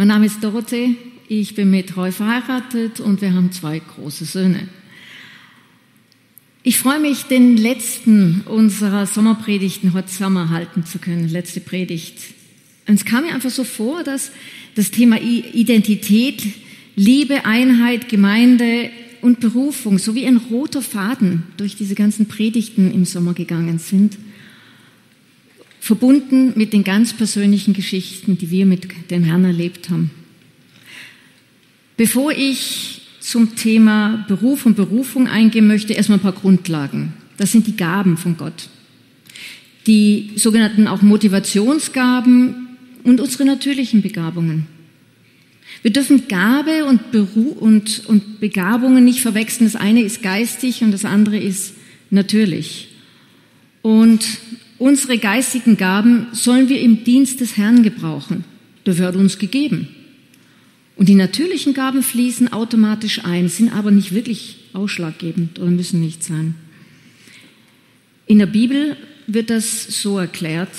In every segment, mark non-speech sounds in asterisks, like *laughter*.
Mein Name ist Dorothee, ich bin mit Roy verheiratet und wir haben zwei große Söhne. Ich freue mich, den letzten unserer Sommerpredigten heute Sommer halten zu können, letzte Predigt. Und es kam mir einfach so vor, dass das Thema Identität, Liebe, Einheit, Gemeinde und Berufung so wie ein roter Faden durch diese ganzen Predigten im Sommer gegangen sind, verbunden mit den ganz persönlichen Geschichten, die wir mit dem Herrn erlebt haben. Bevor ich zum Thema Beruf und Berufung eingehen möchte, erstmal ein paar Grundlagen. Das sind die Gaben von Gott. Die sogenannten auch Motivationsgaben und unsere natürlichen Begabungen. Wir dürfen Gabe und, Beru und, und Begabungen nicht verwechseln. Das eine ist geistig und das andere ist natürlich. Und unsere geistigen Gaben sollen wir im Dienst des Herrn gebrauchen. Dafür hat uns gegeben. Und die natürlichen Gaben fließen automatisch ein, sind aber nicht wirklich ausschlaggebend oder müssen nicht sein. In der Bibel wird das so erklärt,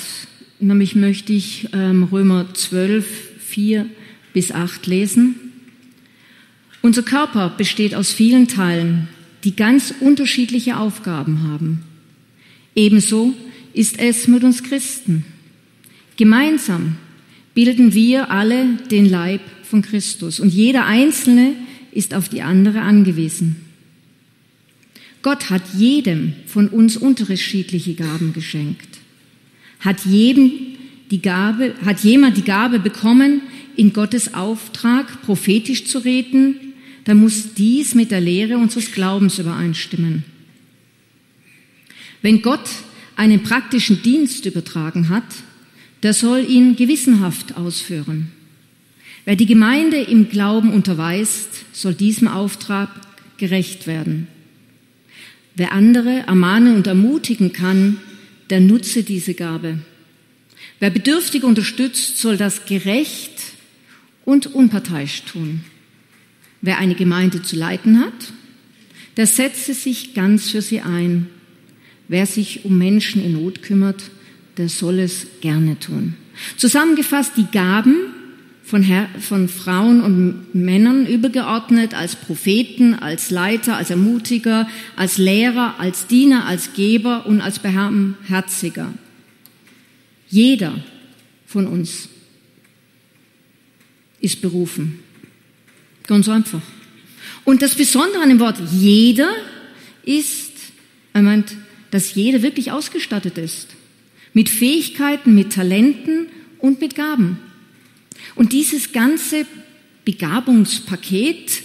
nämlich möchte ich ähm, Römer 12, 4 bis 8 lesen. Unser Körper besteht aus vielen Teilen, die ganz unterschiedliche Aufgaben haben. Ebenso ist es mit uns Christen. Gemeinsam bilden wir alle den Leib von Christus und jeder Einzelne ist auf die andere angewiesen. Gott hat jedem von uns unterschiedliche Gaben geschenkt. Hat jedem die Gabe, hat jemand die Gabe bekommen, in Gottes Auftrag prophetisch zu reden, dann muss dies mit der Lehre unseres Glaubens übereinstimmen. Wenn Gott einen praktischen Dienst übertragen hat, der soll ihn gewissenhaft ausführen. Wer die Gemeinde im Glauben unterweist, soll diesem Auftrag gerecht werden. Wer andere ermahnen und ermutigen kann, der nutze diese Gabe. Wer Bedürftige unterstützt, soll das gerecht und unparteiisch tun. Wer eine Gemeinde zu leiten hat, der setze sich ganz für sie ein. Wer sich um Menschen in Not kümmert, der soll es gerne tun. Zusammengefasst die Gaben von, Her von Frauen und Männern übergeordnet als Propheten, als Leiter, als Ermutiger, als Lehrer, als Diener, als Geber und als Beherziger. Jeder von uns ist berufen. Ganz einfach. Und das Besondere an dem Wort jeder ist, er meint, dass jeder wirklich ausgestattet ist. Mit Fähigkeiten, mit Talenten und mit Gaben. Und dieses ganze Begabungspaket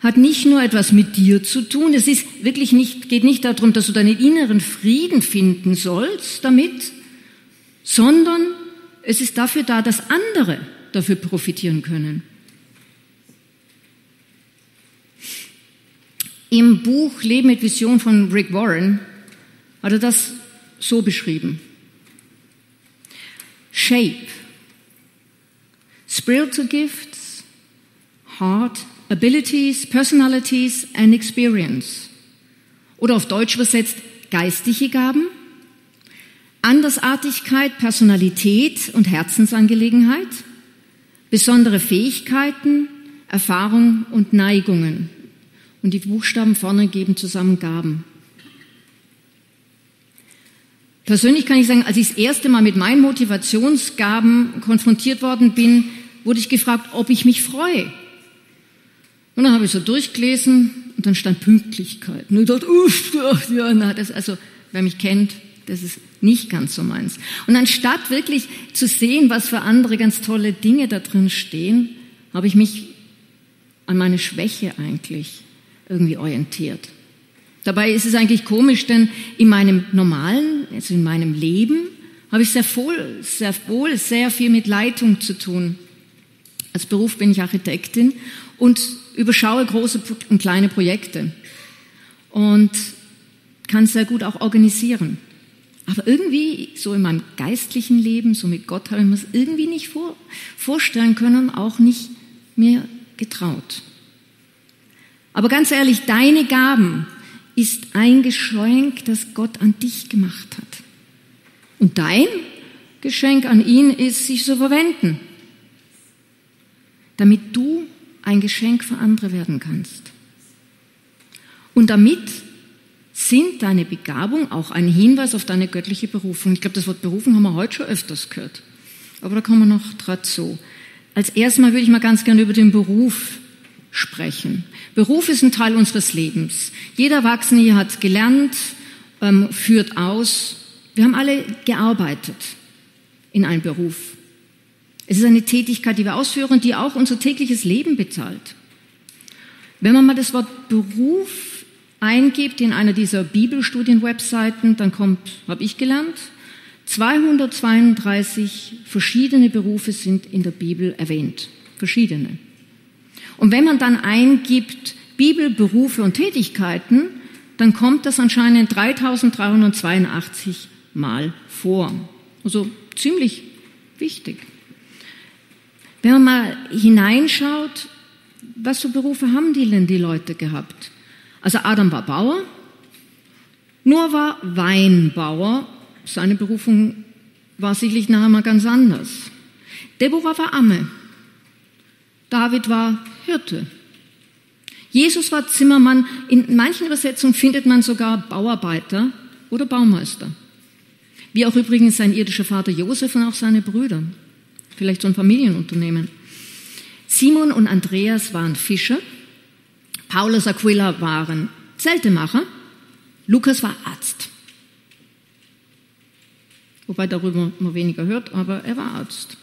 hat nicht nur etwas mit dir zu tun. Es ist wirklich nicht, geht nicht darum, dass du deinen inneren Frieden finden sollst damit, sondern es ist dafür da, dass andere dafür profitieren können. Im Buch Leben mit Vision von Rick Warren hat er das so beschrieben. Shape, spiritual gifts, heart, abilities, personalities and experience. Oder auf Deutsch übersetzt geistige Gaben, Andersartigkeit, Personalität und Herzensangelegenheit, besondere Fähigkeiten, Erfahrung und Neigungen. Und die Buchstaben vorne geben zusammen Gaben. Persönlich kann ich sagen, als ich das erste Mal mit meinen Motivationsgaben konfrontiert worden bin, wurde ich gefragt, ob ich mich freue. Und dann habe ich so durchgelesen und dann stand Pünktlichkeit. Und ich dachte, uff, ja, na, das, also, wer mich kennt, das ist nicht ganz so meins. Und anstatt wirklich zu sehen, was für andere ganz tolle Dinge da drin stehen, habe ich mich an meine Schwäche eigentlich irgendwie orientiert. Dabei ist es eigentlich komisch, denn in meinem normalen, also in meinem Leben, habe ich sehr wohl, sehr wohl sehr viel mit Leitung zu tun. Als Beruf bin ich Architektin und überschaue große und kleine Projekte und kann sehr gut auch organisieren. Aber irgendwie, so in meinem geistlichen Leben, so mit Gott, habe ich mir das irgendwie nicht vor, vorstellen können, auch nicht mir getraut. Aber ganz ehrlich, deine Gaben ist ein Geschenk, das Gott an dich gemacht hat. Und dein Geschenk an ihn ist, sich zu verwenden. damit du ein Geschenk für andere werden kannst. Und damit sind deine Begabung auch ein Hinweis auf deine göttliche Berufung. Ich glaube, das Wort Berufung haben wir heute schon öfters gehört. Aber da kommen wir noch dazu. Als erstes Mal würde ich mal ganz gerne über den Beruf sprechen. Beruf ist ein Teil unseres Lebens. Jeder Erwachsene hier hat gelernt, ähm, führt aus. Wir haben alle gearbeitet in einem Beruf. Es ist eine Tätigkeit, die wir ausführen, die auch unser tägliches Leben bezahlt. Wenn man mal das Wort Beruf eingibt in einer dieser Bibelstudien-Webseiten, dann kommt, habe ich gelernt, 232 verschiedene Berufe sind in der Bibel erwähnt. Verschiedene. Und wenn man dann eingibt Bibel, Berufe und Tätigkeiten, dann kommt das anscheinend 3382 Mal vor. Also ziemlich wichtig. Wenn man mal hineinschaut, was für Berufe haben die denn die Leute gehabt? Also Adam war Bauer, Noah war Weinbauer, seine Berufung war sicherlich nachher mal ganz anders. Deborah war Amme, David war Hirte. Jesus war Zimmermann. In manchen Übersetzungen findet man sogar Bauarbeiter oder Baumeister. Wie auch übrigens sein irdischer Vater Josef und auch seine Brüder. Vielleicht so ein Familienunternehmen. Simon und Andreas waren Fischer. Paulus Aquila waren Zeltemacher. Lukas war Arzt. Wobei darüber man weniger hört, aber er war Arzt.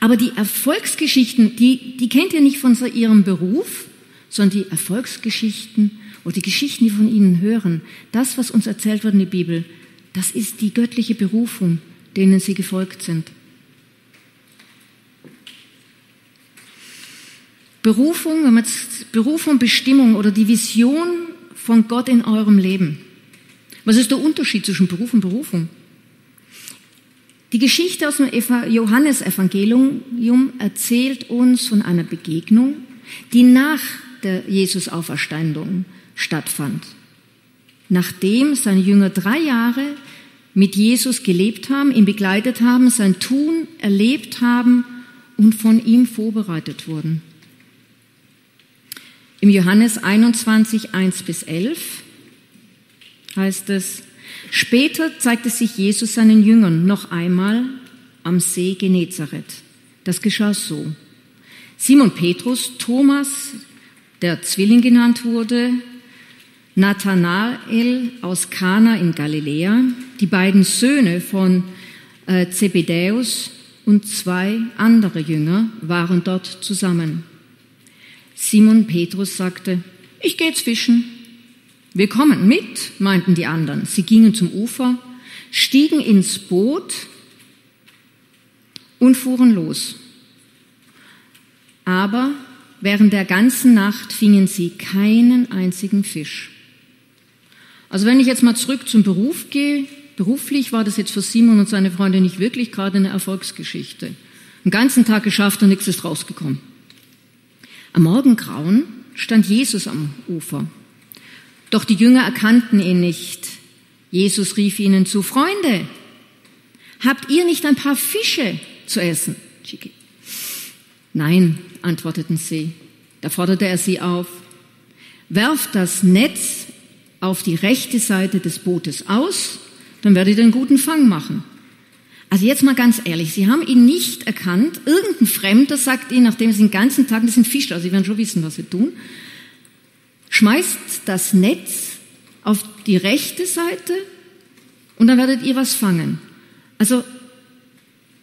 Aber die Erfolgsgeschichten, die, die kennt ihr nicht von ihrem Beruf, sondern die Erfolgsgeschichten oder die Geschichten, die von ihnen hören, das, was uns erzählt wird in der Bibel, das ist die göttliche Berufung, denen sie gefolgt sind. Berufung, wenn man jetzt Berufung, Bestimmung oder die Vision von Gott in eurem Leben. Was ist der Unterschied zwischen Beruf und Berufung? Die Geschichte aus dem Johannesevangelium erzählt uns von einer Begegnung, die nach der Jesus-Auferstandung stattfand. Nachdem seine Jünger drei Jahre mit Jesus gelebt haben, ihn begleitet haben, sein Tun erlebt haben und von ihm vorbereitet wurden. Im Johannes 21, 1 bis 11 heißt es, Später zeigte sich Jesus seinen Jüngern noch einmal am See Genezareth. Das geschah so. Simon Petrus, Thomas, der Zwilling genannt wurde, Nathanael aus Kana in Galiläa, die beiden Söhne von äh, Zebedäus und zwei andere Jünger waren dort zusammen. Simon Petrus sagte, ich gehe jetzt fischen. Wir kommen mit, meinten die anderen. Sie gingen zum Ufer, stiegen ins Boot und fuhren los. Aber während der ganzen Nacht fingen sie keinen einzigen Fisch. Also wenn ich jetzt mal zurück zum Beruf gehe, beruflich war das jetzt für Simon und seine Freunde nicht wirklich gerade eine Erfolgsgeschichte. Den ganzen Tag geschafft und nichts ist rausgekommen. Am Morgengrauen stand Jesus am Ufer doch die Jünger erkannten ihn nicht. Jesus rief ihnen zu, Freunde, habt ihr nicht ein paar Fische zu essen? Nein, antworteten sie. Da forderte er sie auf, werft das Netz auf die rechte Seite des Bootes aus, dann werdet ihr einen guten Fang machen. Also jetzt mal ganz ehrlich, sie haben ihn nicht erkannt. Irgendein Fremder sagt ihnen, nachdem sie den ganzen Tag, das sind Fischer, also sie werden schon wissen, was sie tun, schmeißt das Netz auf die rechte Seite und dann werdet ihr was fangen. Also,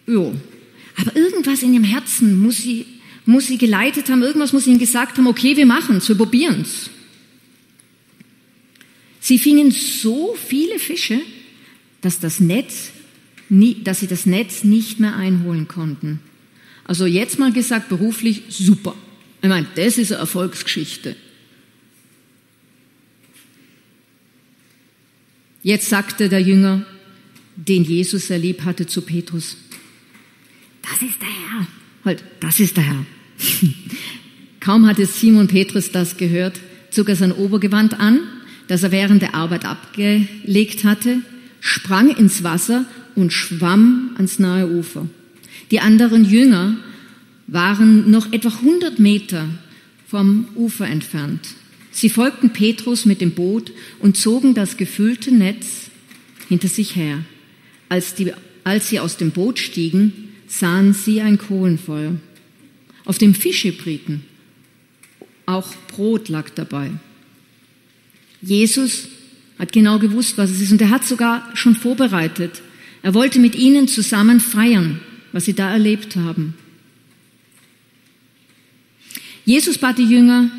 jo. Aber irgendwas in ihrem Herzen muss sie, muss sie geleitet haben, irgendwas muss ihnen gesagt haben, okay, wir machen's, wir probieren's. Sie fingen so viele Fische, dass das Netz, dass sie das Netz nicht mehr einholen konnten. Also jetzt mal gesagt, beruflich super. Ich meine, das ist eine Erfolgsgeschichte. Jetzt sagte der Jünger, den Jesus erlebt hatte, zu Petrus, das ist der Herr. Halt, das ist der Herr. *laughs* Kaum hatte Simon Petrus das gehört, zog er sein Obergewand an, das er während der Arbeit abgelegt hatte, sprang ins Wasser und schwamm ans nahe Ufer. Die anderen Jünger waren noch etwa 100 Meter vom Ufer entfernt. Sie folgten Petrus mit dem Boot und zogen das gefüllte Netz hinter sich her. Als, die, als sie aus dem Boot stiegen, sahen sie ein Kohlenfeuer. Auf dem Fischebriten auch Brot lag dabei. Jesus hat genau gewusst, was es ist und er hat sogar schon vorbereitet. Er wollte mit ihnen zusammen feiern, was sie da erlebt haben. Jesus bat die Jünger,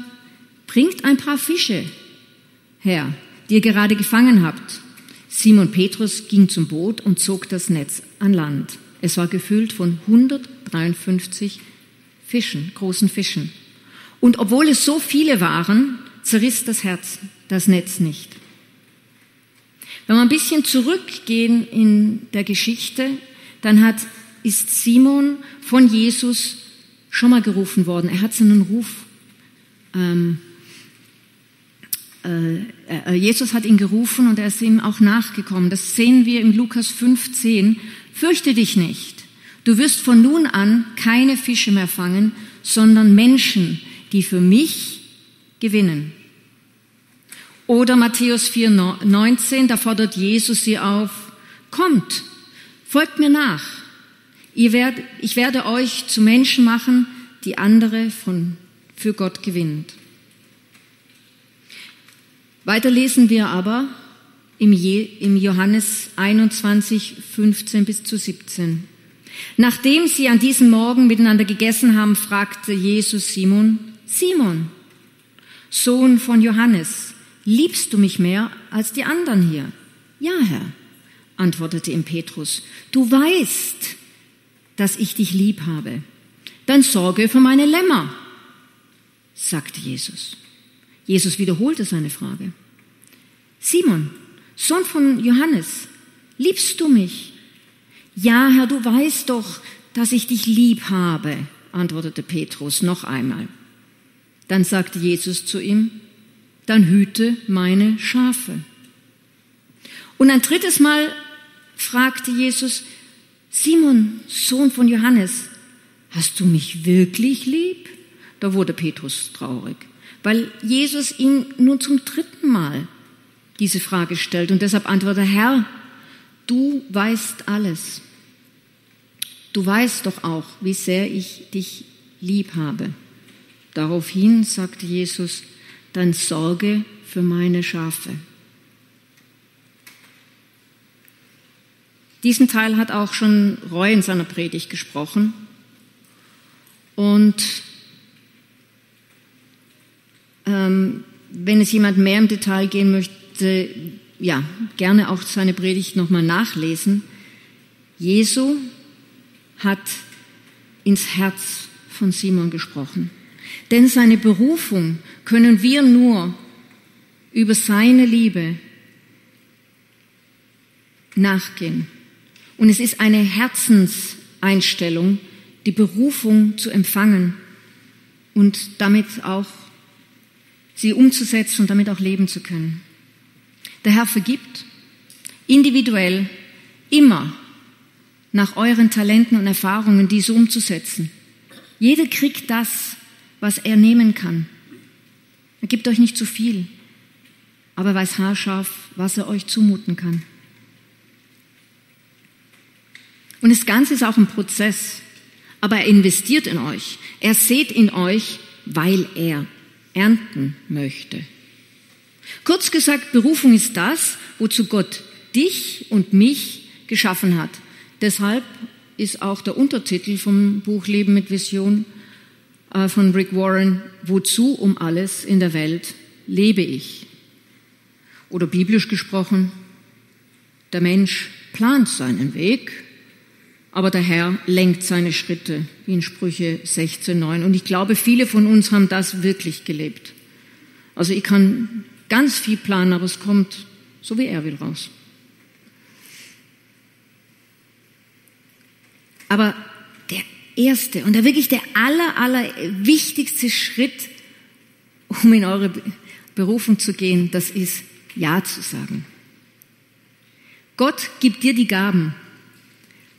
bringt ein paar Fische her, die ihr gerade gefangen habt. Simon Petrus ging zum Boot und zog das Netz an Land. Es war gefüllt von 153 Fischen, großen Fischen. Und obwohl es so viele waren, zerriss das Herz, das Netz nicht. Wenn wir ein bisschen zurückgehen in der Geschichte, dann hat, ist Simon von Jesus schon mal gerufen worden. Er hat seinen Ruf, ähm, äh, äh, Jesus hat ihn gerufen und er ist ihm auch nachgekommen. Das sehen wir im Lukas 15. Fürchte dich nicht. Du wirst von nun an keine Fische mehr fangen, sondern Menschen, die für mich gewinnen. Oder Matthäus 4, 19, da fordert Jesus sie auf, kommt, folgt mir nach. Werdet, ich werde euch zu Menschen machen, die andere von, für Gott gewinnt. Weiter lesen wir aber im, im Johannes 21, 15 bis zu 17. Nachdem sie an diesem Morgen miteinander gegessen haben, fragte Jesus Simon, Simon, Sohn von Johannes, liebst du mich mehr als die anderen hier? Ja, Herr, antwortete ihm Petrus, du weißt, dass ich dich lieb habe. Dann sorge für meine Lämmer, sagte Jesus. Jesus wiederholte seine Frage. Simon, Sohn von Johannes, liebst du mich? Ja, Herr, du weißt doch, dass ich dich lieb habe, antwortete Petrus noch einmal. Dann sagte Jesus zu ihm, dann hüte meine Schafe. Und ein drittes Mal fragte Jesus, Simon, Sohn von Johannes, hast du mich wirklich lieb? Da wurde Petrus traurig, weil Jesus ihm nun zum dritten Mal diese Frage stellt und deshalb antwortet, Herr, du weißt alles. Du weißt doch auch, wie sehr ich dich lieb habe. Daraufhin sagte Jesus, dann sorge für meine Schafe. Diesen Teil hat auch schon Roy in seiner Predigt gesprochen. Und ähm, wenn es jemand mehr im Detail gehen möchte, ja, gerne auch seine Predigt nochmal nachlesen. Jesu hat ins Herz von Simon gesprochen. Denn seine Berufung können wir nur über seine Liebe nachgehen. Und es ist eine Herzenseinstellung, die Berufung zu empfangen und damit auch sie umzusetzen und damit auch leben zu können. Der Herr vergibt individuell immer nach euren Talenten und Erfahrungen diese umzusetzen. Jeder kriegt das, was er nehmen kann. Er gibt euch nicht zu viel, aber er weiß haarscharf, was er euch zumuten kann. Und das Ganze ist auch ein Prozess, aber er investiert in euch. Er sät in euch, weil er ernten möchte. Kurz gesagt, Berufung ist das, wozu Gott dich und mich geschaffen hat. Deshalb ist auch der Untertitel vom Buch Leben mit Vision äh, von Rick Warren, Wozu um alles in der Welt lebe ich? Oder biblisch gesprochen, der Mensch plant seinen Weg, aber der Herr lenkt seine Schritte, wie in Sprüche 16.9. Und ich glaube, viele von uns haben das wirklich gelebt. Also ich kann ganz viel planen, aber es kommt so wie er will raus. Aber der erste und der wirklich der aller, aller wichtigste Schritt, um in eure Berufung zu gehen, das ist Ja zu sagen. Gott gibt dir die Gaben,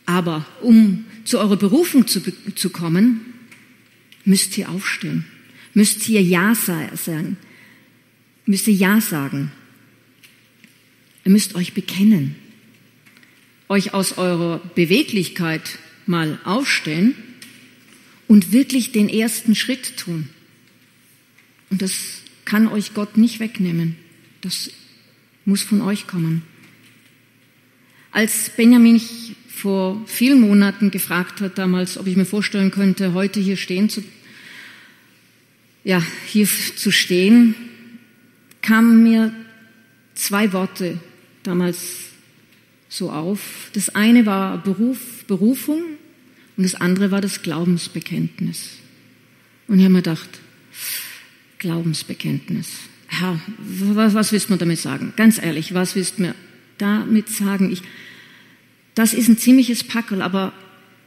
aber um zu eurer Berufung zu, zu kommen, müsst ihr aufstehen, müsst ihr Ja sagen, müsst ihr Ja sagen. Ihr müsst euch bekennen, euch aus eurer Beweglichkeit mal aufstellen und wirklich den ersten Schritt tun. Und das kann euch Gott nicht wegnehmen. Das muss von euch kommen. Als Benjamin vor vielen Monaten gefragt hat damals, ob ich mir vorstellen könnte, heute hier stehen zu, ja, hier zu stehen, kamen mir zwei Worte damals so auf. Das eine war Beruf, Berufung und das andere war das Glaubensbekenntnis. Und ich habe mir gedacht, Glaubensbekenntnis. Herr, was, was willst du mir damit sagen? Ganz ehrlich, was willst du mir damit sagen? Ich, das ist ein ziemliches Packel, aber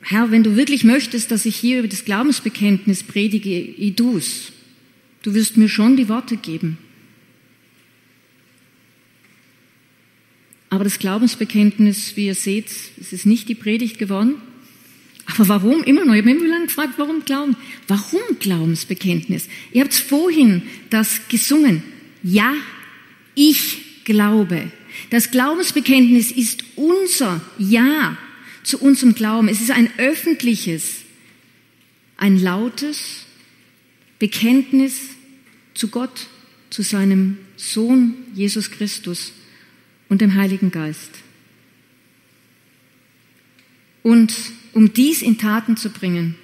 Herr, wenn du wirklich möchtest, dass ich hier über das Glaubensbekenntnis predige, ich du's. Du wirst mir schon die Worte geben. Aber das Glaubensbekenntnis, wie ihr seht, es ist nicht die Predigt geworden. Aber warum immer noch? Ich habe immer lange gefragt, warum Glauben? Warum Glaubensbekenntnis? Ihr habt vorhin das gesungen. Ja, ich glaube. Das Glaubensbekenntnis ist unser Ja zu unserem Glauben. Es ist ein öffentliches, ein lautes Bekenntnis zu Gott, zu seinem Sohn Jesus Christus und dem Heiligen Geist. Und um dies in Taten zu bringen,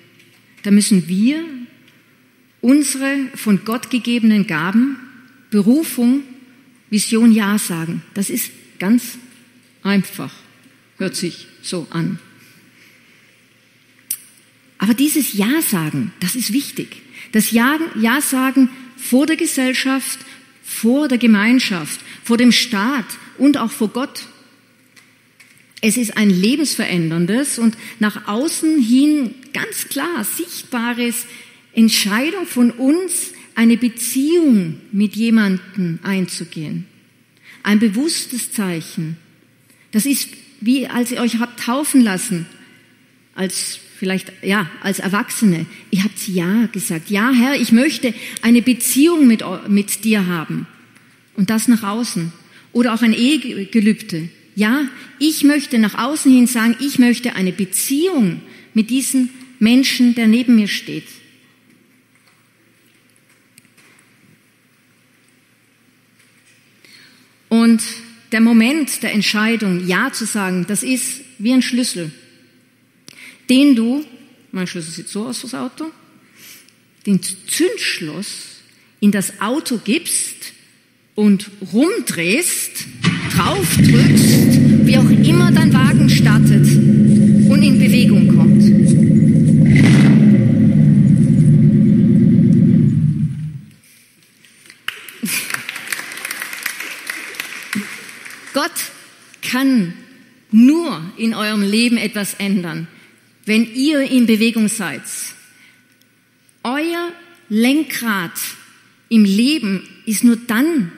da müssen wir unsere von Gott gegebenen Gaben, Berufung, Vision Ja sagen. Das ist ganz einfach, hört sich so an. Aber dieses Ja sagen, das ist wichtig. Das Ja, ja sagen vor der Gesellschaft, vor der Gemeinschaft, vor dem Staat und auch vor Gott. Es ist ein lebensveränderndes und nach außen hin ganz klar sichtbares Entscheidung von uns, eine Beziehung mit jemandem einzugehen. Ein bewusstes Zeichen. Das ist wie als ihr euch habt taufen lassen, als vielleicht, ja, als Erwachsene. Ihr habt Ja gesagt. Ja, Herr, ich möchte eine Beziehung mit, mit dir haben. Und das nach außen. Oder auch ein Ehegelübde. Ja, ich möchte nach außen hin sagen, ich möchte eine Beziehung mit diesem Menschen, der neben mir steht. Und der Moment der Entscheidung, Ja zu sagen, das ist wie ein Schlüssel, den du, mein Schlüssel sieht so aus fürs Auto, den Zündschloss in das Auto gibst und rumdrehst, draufdrückst, wie auch immer dein Wagen startet und in Bewegung kommt. Gott kann nur in eurem Leben etwas ändern, wenn ihr in Bewegung seid. Euer Lenkrad im Leben ist nur dann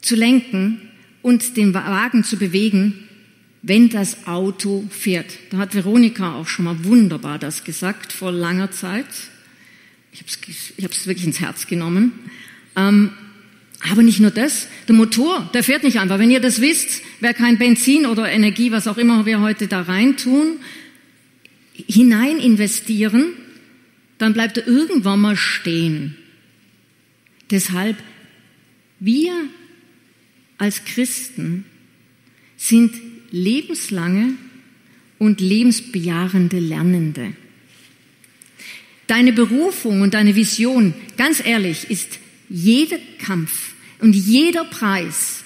zu lenken und den Wagen zu bewegen, wenn das Auto fährt. Da hat Veronika auch schon mal wunderbar das gesagt vor langer Zeit. Ich habe es wirklich ins Herz genommen. Ähm, aber nicht nur das, der Motor, der fährt nicht einfach. Wenn ihr das wisst, wer kein Benzin oder Energie, was auch immer wir heute da reintun, hinein investieren, dann bleibt er irgendwann mal stehen. Deshalb, wir als Christen sind lebenslange und lebensbejahende Lernende. Deine Berufung und deine Vision, ganz ehrlich, ist jeder Kampf und jeder Preis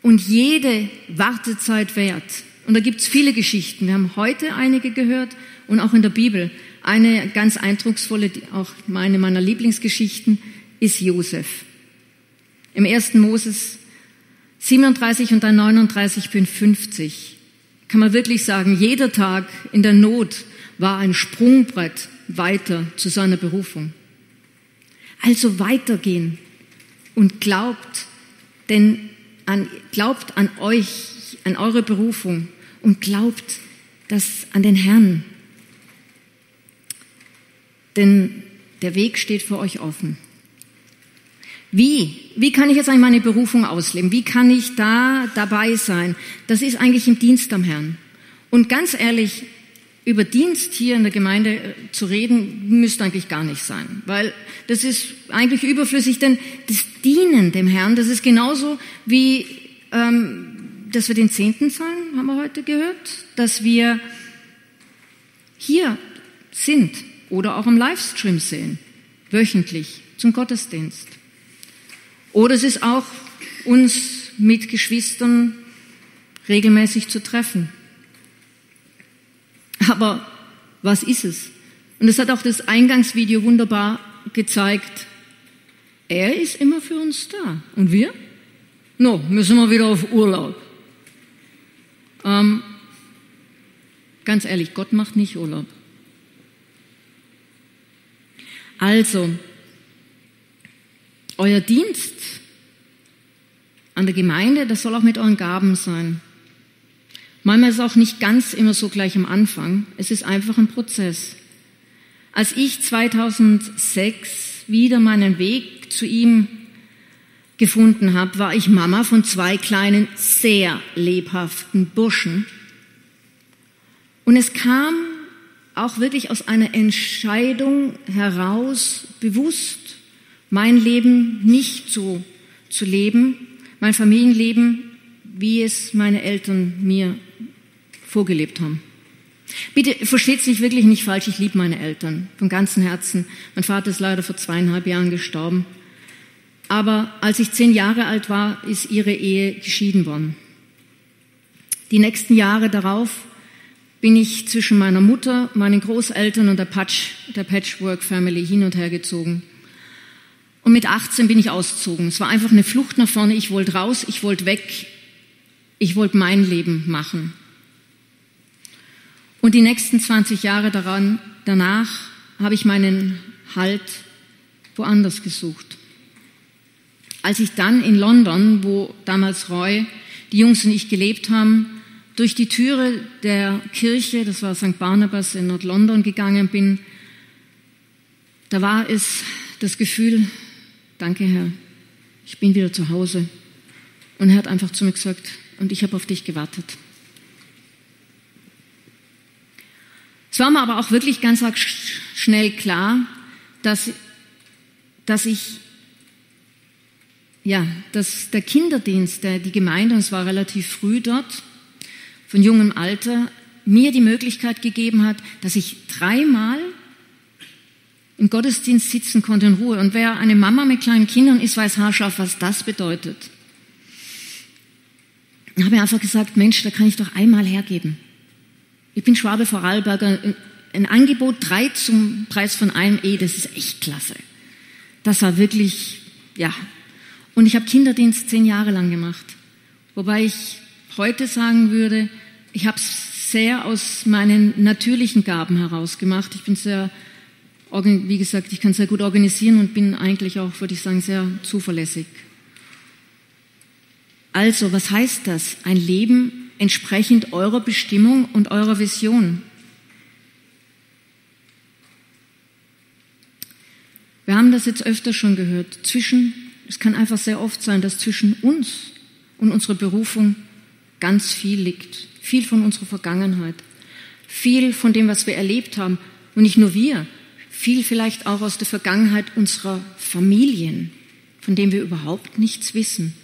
und jede Wartezeit wert. Und da gibt's viele Geschichten. Wir haben heute einige gehört und auch in der Bibel. Eine ganz eindrucksvolle, auch meine meiner Lieblingsgeschichten, ist Josef. Im ersten Moses 37 und dann 39 bin 50 kann man wirklich sagen, jeder Tag in der Not war ein Sprungbrett weiter zu seiner Berufung. Also weitergehen und glaubt, denn an, glaubt an euch, an eure Berufung und glaubt das an den Herrn. Denn Der Weg steht für euch offen. Wie? Wie kann ich jetzt eigentlich meine Berufung ausleben? Wie kann ich da dabei sein? Das ist eigentlich im Dienst am Herrn. Und ganz ehrlich, über Dienst hier in der Gemeinde äh, zu reden, müsste eigentlich gar nicht sein, weil das ist eigentlich überflüssig, denn das Dienen dem Herrn, das ist genauso wie, ähm, dass wir den Zehnten zahlen, haben wir heute gehört, dass wir hier sind oder auch im Livestream sehen, wöchentlich zum Gottesdienst. Oder es ist auch, uns mit Geschwistern regelmäßig zu treffen. Aber was ist es? Und das hat auch das Eingangsvideo wunderbar gezeigt. Er ist immer für uns da. Und wir? No, müssen wir wieder auf Urlaub. Ähm, ganz ehrlich, Gott macht nicht Urlaub. Also, euer Dienst an der Gemeinde, das soll auch mit euren Gaben sein. Manchmal ist es auch nicht ganz immer so gleich am Anfang. Es ist einfach ein Prozess. Als ich 2006 wieder meinen Weg zu ihm gefunden habe, war ich Mama von zwei kleinen, sehr lebhaften Burschen. Und es kam auch wirklich aus einer Entscheidung heraus, bewusst mein Leben nicht so zu leben, mein Familienleben, wie es meine Eltern mir vorgelebt haben. Bitte versteht sich wirklich nicht falsch, ich liebe meine Eltern von ganzem Herzen. Mein Vater ist leider vor zweieinhalb Jahren gestorben. Aber als ich zehn Jahre alt war, ist ihre Ehe geschieden worden. Die nächsten Jahre darauf bin ich zwischen meiner Mutter, meinen Großeltern und der, Patch, der Patchwork Family hin und her gezogen. Und mit 18 bin ich ausgezogen. Es war einfach eine Flucht nach vorne. Ich wollte raus, ich wollte weg, ich wollte mein Leben machen. Und die nächsten 20 Jahre daran, danach habe ich meinen Halt woanders gesucht. Als ich dann in London, wo damals Roy, die Jungs und ich gelebt haben, durch die Türe der Kirche, das war St. Barnabas in Nord-London gegangen bin, da war es das Gefühl, danke Herr, ich bin wieder zu Hause. Und er hat einfach zu mir gesagt, und ich habe auf dich gewartet. Es war mir aber auch wirklich ganz schnell klar, dass, dass ich, ja, dass der Kinderdienst, der, die Gemeinde, und es war relativ früh dort, von jungem Alter, mir die Möglichkeit gegeben hat, dass ich dreimal im Gottesdienst sitzen konnte in Ruhe. Und wer eine Mama mit kleinen Kindern ist, weiß haarscharf, was das bedeutet. Ich habe einfach gesagt, Mensch, da kann ich doch einmal hergeben. Ich bin Schwabe Vorarlberger. Ein Angebot drei zum Preis von einem E, das ist echt klasse. Das war wirklich, ja. Und ich habe Kinderdienst zehn Jahre lang gemacht. Wobei ich heute sagen würde, ich habe es sehr aus meinen natürlichen Gaben heraus gemacht. Ich bin sehr, wie gesagt, ich kann sehr gut organisieren und bin eigentlich auch, würde ich sagen, sehr zuverlässig. Also, was heißt das? Ein Leben entsprechend eurer Bestimmung und eurer Vision. Wir haben das jetzt öfter schon gehört. Zwischen, es kann einfach sehr oft sein, dass zwischen uns und unserer Berufung ganz viel liegt. Viel von unserer Vergangenheit. Viel von dem, was wir erlebt haben. Und nicht nur wir. Viel vielleicht auch aus der Vergangenheit unserer Familien, von dem wir überhaupt nichts wissen.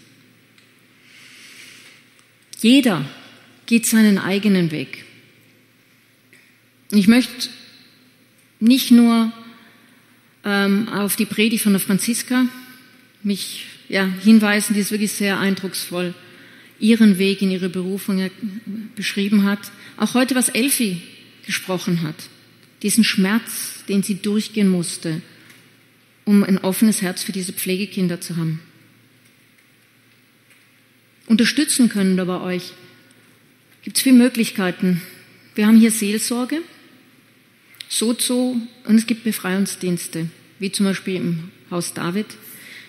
Jeder geht seinen eigenen Weg. Ich möchte nicht nur ähm, auf die Predigt von der Franziska mich ja, hinweisen, die ist wirklich sehr eindrucksvoll ihren Weg in ihre Berufung beschrieben hat. Auch heute, was Elfi gesprochen hat. Diesen Schmerz, den sie durchgehen musste, um ein offenes Herz für diese Pflegekinder zu haben unterstützen können da bei euch, gibt es viele Möglichkeiten. Wir haben hier Seelsorge, Sozo und es gibt Befreiungsdienste, wie zum Beispiel im Haus David.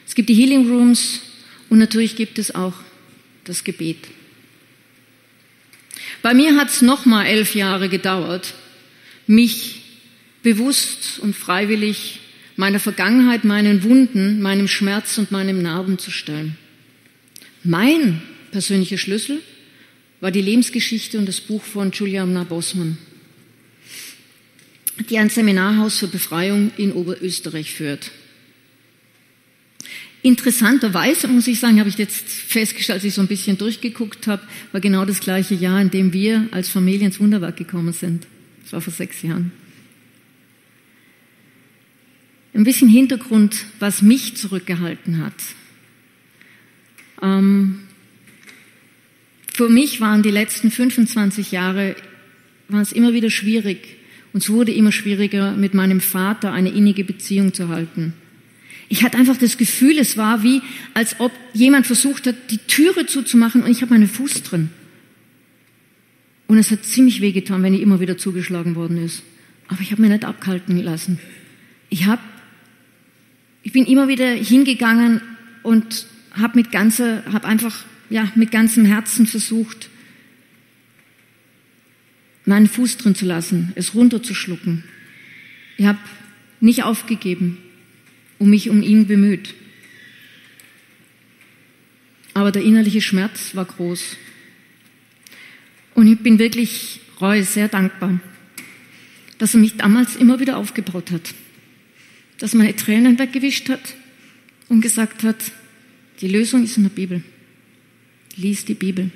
Es gibt die Healing Rooms und natürlich gibt es auch das Gebet. Bei mir hat es nochmal elf Jahre gedauert, mich bewusst und freiwillig meiner Vergangenheit, meinen Wunden, meinem Schmerz und meinem Narben zu stellen. Mein persönlicher Schlüssel war die Lebensgeschichte und das Buch von Juliana Bossmann, die ein Seminarhaus für Befreiung in Oberösterreich führt. Interessanterweise, muss ich sagen, habe ich jetzt festgestellt, als ich so ein bisschen durchgeguckt habe, war genau das gleiche Jahr, in dem wir als Familie ins Wunderwerk gekommen sind. Das war vor sechs Jahren. Ein bisschen Hintergrund, was mich zurückgehalten hat. Ähm, für mich waren die letzten 25 Jahre, war es immer wieder schwierig und es wurde immer schwieriger, mit meinem Vater eine innige Beziehung zu halten. Ich hatte einfach das Gefühl, es war wie, als ob jemand versucht hat, die Türe zuzumachen und ich habe meinen Fuß drin. Und es hat ziemlich wehgetan, wenn ich immer wieder zugeschlagen worden ist. Aber ich habe mich nicht abkalten lassen. Ich habe ich bin immer wieder hingegangen und habe mit ganzer, habe einfach ja mit ganzem Herzen versucht, meinen Fuß drin zu lassen, es runterzuschlucken. Ich habe nicht aufgegeben und mich um ihn bemüht. Aber der innerliche Schmerz war groß. Und ich bin wirklich Roy sehr dankbar, dass er mich damals immer wieder aufgebaut hat dass meine Tränen weggewischt hat und gesagt hat, die Lösung ist in der Bibel. Lies die Bibel.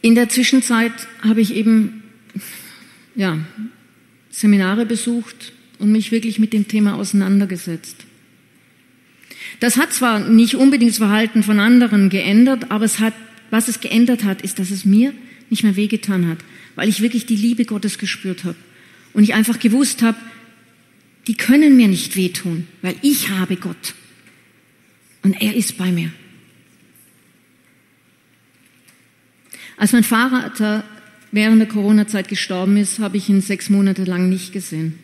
In der Zwischenzeit habe ich eben ja, Seminare besucht und mich wirklich mit dem Thema auseinandergesetzt. Das hat zwar nicht unbedingt das Verhalten von anderen geändert, aber es hat was es geändert hat, ist, dass es mir nicht mehr wehgetan hat, weil ich wirklich die Liebe Gottes gespürt habe. Und ich einfach gewusst habe, die können mir nicht wehtun, weil ich habe Gott. Und er ist bei mir. Als mein Vater während der Corona-Zeit gestorben ist, habe ich ihn sechs Monate lang nicht gesehen.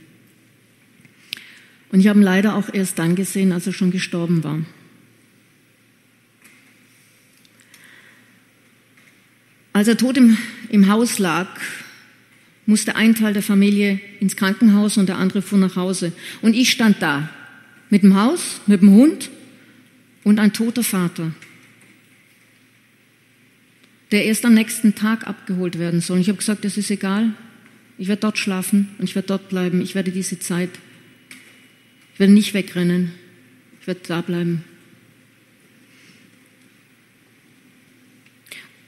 Und ich habe ihn leider auch erst dann gesehen, als er schon gestorben war. Als er tot im, im Haus lag, musste ein Teil der Familie ins Krankenhaus und der andere fuhr nach Hause. Und ich stand da mit dem Haus, mit dem Hund und ein toter Vater, der erst am nächsten Tag abgeholt werden soll. Und ich habe gesagt, das ist egal. Ich werde dort schlafen und ich werde dort bleiben. Ich werde diese Zeit, ich werde nicht wegrennen. Ich werde da bleiben.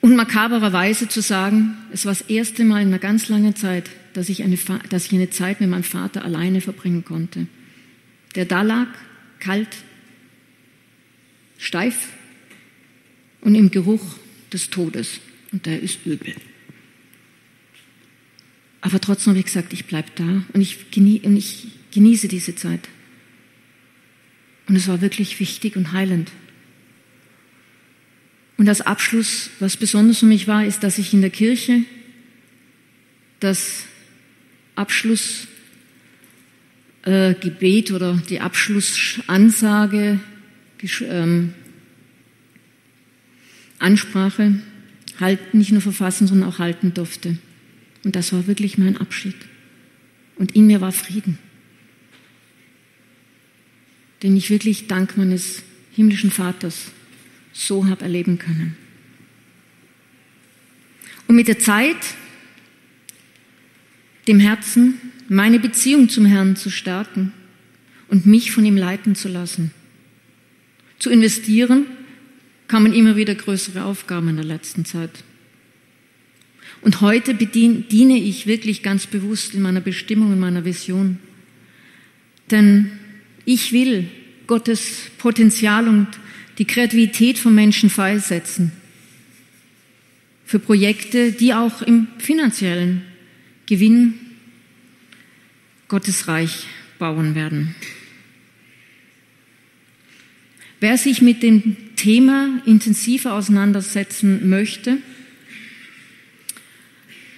Und makabererweise zu sagen, es war das erste Mal in einer ganz langen Zeit, dass ich, eine, dass ich eine Zeit mit meinem Vater alleine verbringen konnte. Der da lag, kalt, steif und im Geruch des Todes. Und der ist übel. Aber trotzdem habe ich gesagt, ich bleibe da und ich, genieße, und ich genieße diese Zeit. Und es war wirklich wichtig und heilend. Und als Abschluss, was besonders für mich war, ist, dass ich in der Kirche das Abschlussgebet äh, oder die Abschlussansage, ähm, Ansprache halt, nicht nur verfassen, sondern auch halten durfte. Und das war wirklich mein Abschied. Und in mir war Frieden. Den ich wirklich dank meines himmlischen Vaters so habe erleben können. Und mit der Zeit, dem Herzen, meine Beziehung zum Herrn zu stärken und mich von ihm leiten zu lassen. Zu investieren kamen immer wieder größere Aufgaben in der letzten Zeit. Und heute bedien, diene ich wirklich ganz bewusst in meiner Bestimmung, in meiner Vision. Denn ich will Gottes Potenzial und die Kreativität von Menschen freisetzen. Für Projekte, die auch im finanziellen Gewinn Gottes Reich bauen werden. Wer sich mit dem Thema intensiver auseinandersetzen möchte,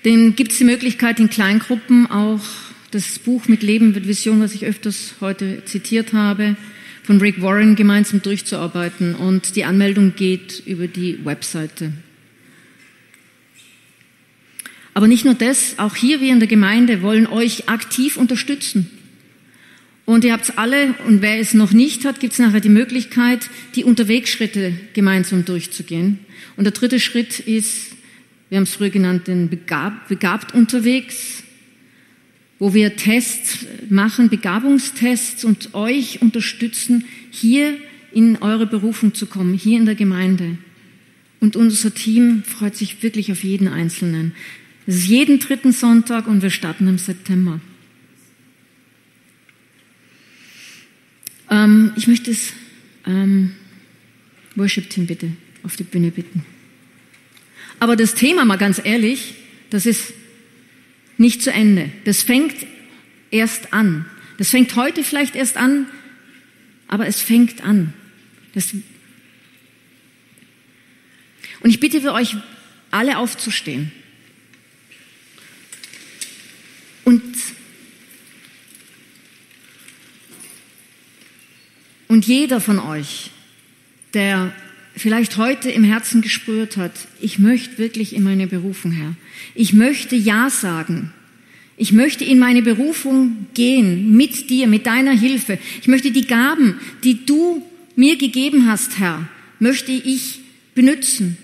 den gibt es die Möglichkeit in Kleingruppen auch das Buch mit Leben mit Vision, was ich öfters heute zitiert habe, von Rick Warren gemeinsam durchzuarbeiten und die Anmeldung geht über die Webseite. Aber nicht nur das, auch hier wir in der Gemeinde wollen euch aktiv unterstützen. Und ihr habt alle, und wer es noch nicht hat, gibt es nachher die Möglichkeit, die Unterwegsschritte gemeinsam durchzugehen. Und der dritte Schritt ist, wir haben es früher genannt, den Begab, begabt unterwegs, wo wir Tests machen, Begabungstests und euch unterstützen, hier in eure Berufung zu kommen, hier in der Gemeinde. Und unser Team freut sich wirklich auf jeden Einzelnen. Es ist jeden dritten Sonntag und wir starten im September. Ähm, ich möchte das ähm, Worship-Team bitte auf die Bühne bitten. Aber das Thema, mal ganz ehrlich, das ist nicht zu Ende. Das fängt erst an. Das fängt heute vielleicht erst an, aber es fängt an. Das und ich bitte für euch alle aufzustehen. Und, und jeder von euch, der vielleicht heute im Herzen gespürt hat, ich möchte wirklich in meine Berufung, Herr. Ich möchte Ja sagen. Ich möchte in meine Berufung gehen, mit dir, mit deiner Hilfe. Ich möchte die Gaben, die du mir gegeben hast, Herr, möchte ich benutzen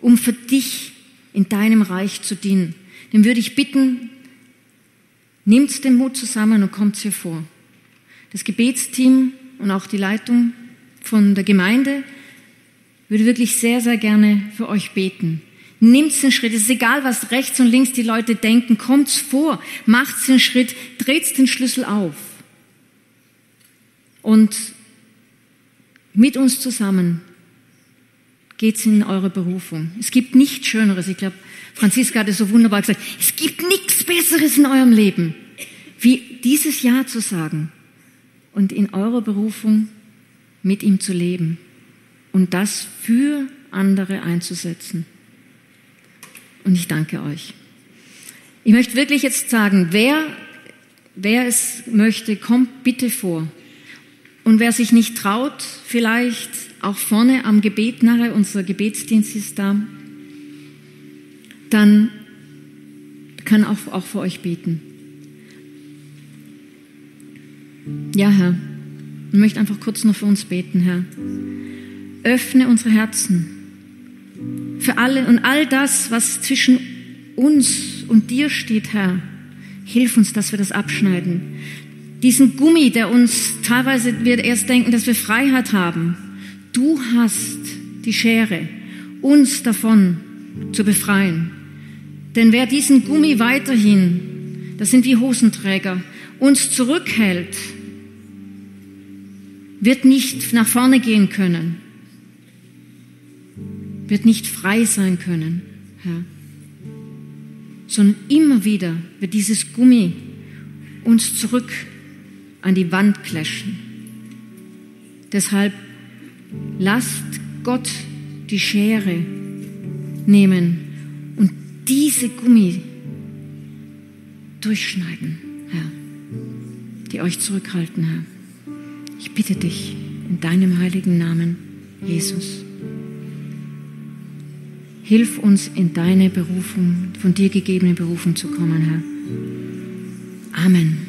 um für dich in deinem Reich zu dienen, dann würde ich bitten, nehmt den Mut zusammen und kommt hier vor. Das Gebetsteam und auch die Leitung von der Gemeinde würde wirklich sehr, sehr gerne für euch beten. Nehmt den Schritt. Es ist egal, was rechts und links die Leute denken. Kommt vor. Macht den Schritt. Dreht den Schlüssel auf. Und mit uns zusammen geht's in eure Berufung. Es gibt nichts Schöneres. Ich glaube, Franziska hat es so wunderbar gesagt. Es gibt nichts Besseres in eurem Leben, wie dieses Ja zu sagen und in eurer Berufung mit ihm zu leben und das für andere einzusetzen. Und ich danke euch. Ich möchte wirklich jetzt sagen, wer, wer es möchte, kommt bitte vor. Und wer sich nicht traut, vielleicht auch vorne am Gebet nachher, unser Gebetsdienst ist da, dann kann auch, auch für euch beten. Ja, Herr, ich möchte einfach kurz noch für uns beten, Herr. Öffne unsere Herzen für alle und all das, was zwischen uns und dir steht, Herr. Hilf uns, dass wir das abschneiden. Diesen Gummi, der uns teilweise wir erst denken, dass wir Freiheit haben, Du hast die Schere, uns davon zu befreien. Denn wer diesen Gummi weiterhin, das sind wie Hosenträger, uns zurückhält, wird nicht nach vorne gehen können, wird nicht frei sein können, Herr. Sondern immer wieder wird dieses Gummi uns zurück an die Wand clashen. Deshalb Lasst Gott die Schere nehmen und diese Gummi durchschneiden, Herr, die euch zurückhalten, Herr. Ich bitte dich in deinem heiligen Namen, Jesus. Hilf uns in deine Berufung, von dir gegebene Berufung zu kommen, Herr. Amen.